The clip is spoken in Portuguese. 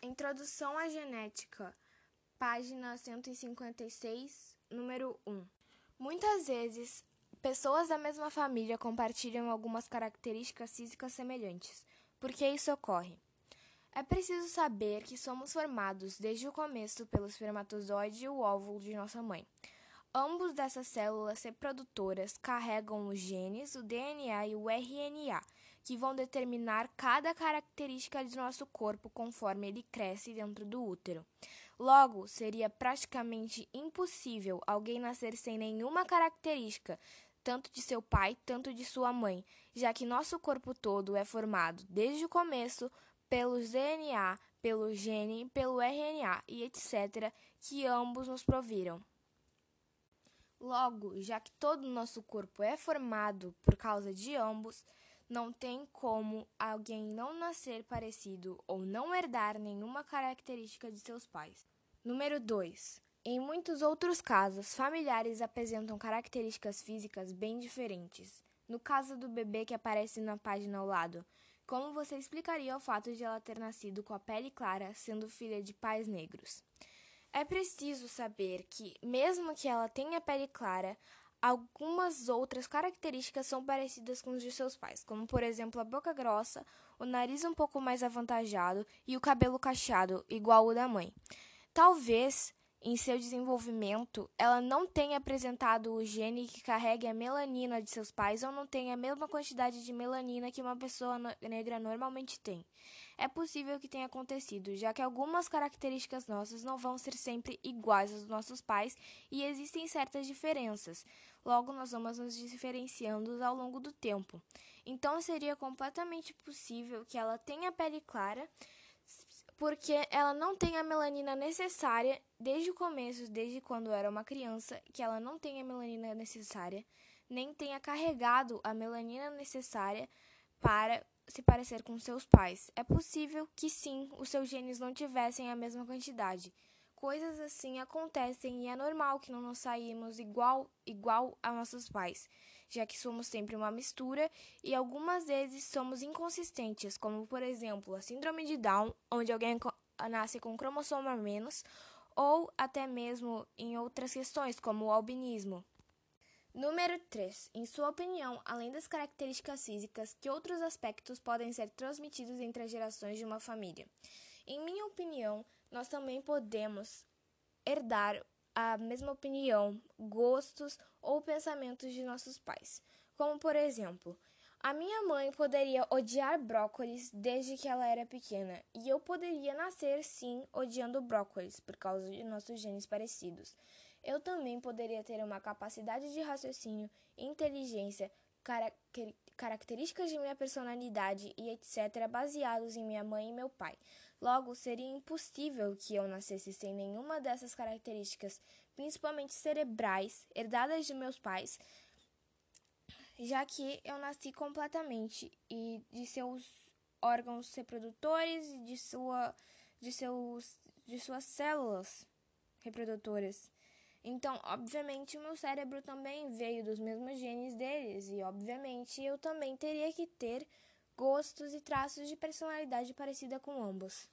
Introdução à Genética, página 156, número 1. Muitas vezes, pessoas da mesma família compartilham algumas características físicas semelhantes. Por que isso ocorre? É preciso saber que somos formados desde o começo pelo espermatozoide e o óvulo de nossa mãe. Ambos dessas células reprodutoras carregam os genes, o DNA e o RNA, que vão determinar cada característica de nosso corpo conforme ele cresce dentro do útero. Logo, seria praticamente impossível alguém nascer sem nenhuma característica, tanto de seu pai, tanto de sua mãe, já que nosso corpo todo é formado, desde o começo, pelos DNA, pelo gene, pelo RNA e etc., que ambos nos proviram. Logo, já que todo o nosso corpo é formado por causa de ambos, não tem como alguém não nascer parecido ou não herdar nenhuma característica de seus pais. Número 2. Em muitos outros casos, familiares apresentam características físicas bem diferentes. No caso do bebê que aparece na página ao lado, como você explicaria o fato de ela ter nascido com a pele clara, sendo filha de pais negros? É preciso saber que, mesmo que ela tenha pele clara, algumas outras características são parecidas com os de seus pais, como por exemplo a boca grossa, o nariz um pouco mais avantajado e o cabelo cacheado, igual o da mãe. Talvez em seu desenvolvimento, ela não tenha apresentado o gene que carregue a melanina de seus pais ou não tenha a mesma quantidade de melanina que uma pessoa negra normalmente tem. É possível que tenha acontecido, já que algumas características nossas não vão ser sempre iguais às dos nossos pais e existem certas diferenças. Logo, nós vamos nos diferenciando ao longo do tempo. Então, seria completamente possível que ela tenha pele clara porque ela não tem a melanina necessária desde o começo, desde quando era uma criança, que ela não tem a melanina necessária, nem tenha carregado a melanina necessária para se parecer com seus pais. É possível que sim, os seus genes não tivessem a mesma quantidade. Coisas assim acontecem e é normal que não nos saímos igual igual a nossos pais, já que somos sempre uma mistura e algumas vezes somos inconsistentes, como por exemplo a síndrome de Down, onde alguém nasce com um menos, ou até mesmo em outras questões, como o albinismo. Número 3. Em sua opinião, além das características físicas, que outros aspectos podem ser transmitidos entre as gerações de uma família? Em minha opinião, nós também podemos herdar a mesma opinião, gostos ou pensamentos de nossos pais. Como, por exemplo, a minha mãe poderia odiar brócolis desde que ela era pequena, e eu poderia nascer sim odiando brócolis por causa de nossos genes parecidos. Eu também poderia ter uma capacidade de raciocínio, inteligência, características de minha personalidade e etc. baseados em minha mãe e meu pai. Logo, seria impossível que eu nascesse sem nenhuma dessas características, principalmente cerebrais, herdadas de meus pais, já que eu nasci completamente e de seus órgãos reprodutores e de, sua, de, seus, de suas células reprodutoras. Então, obviamente, o meu cérebro também veio dos mesmos genes deles, e obviamente eu também teria que ter gostos e traços de personalidade parecida com ambos.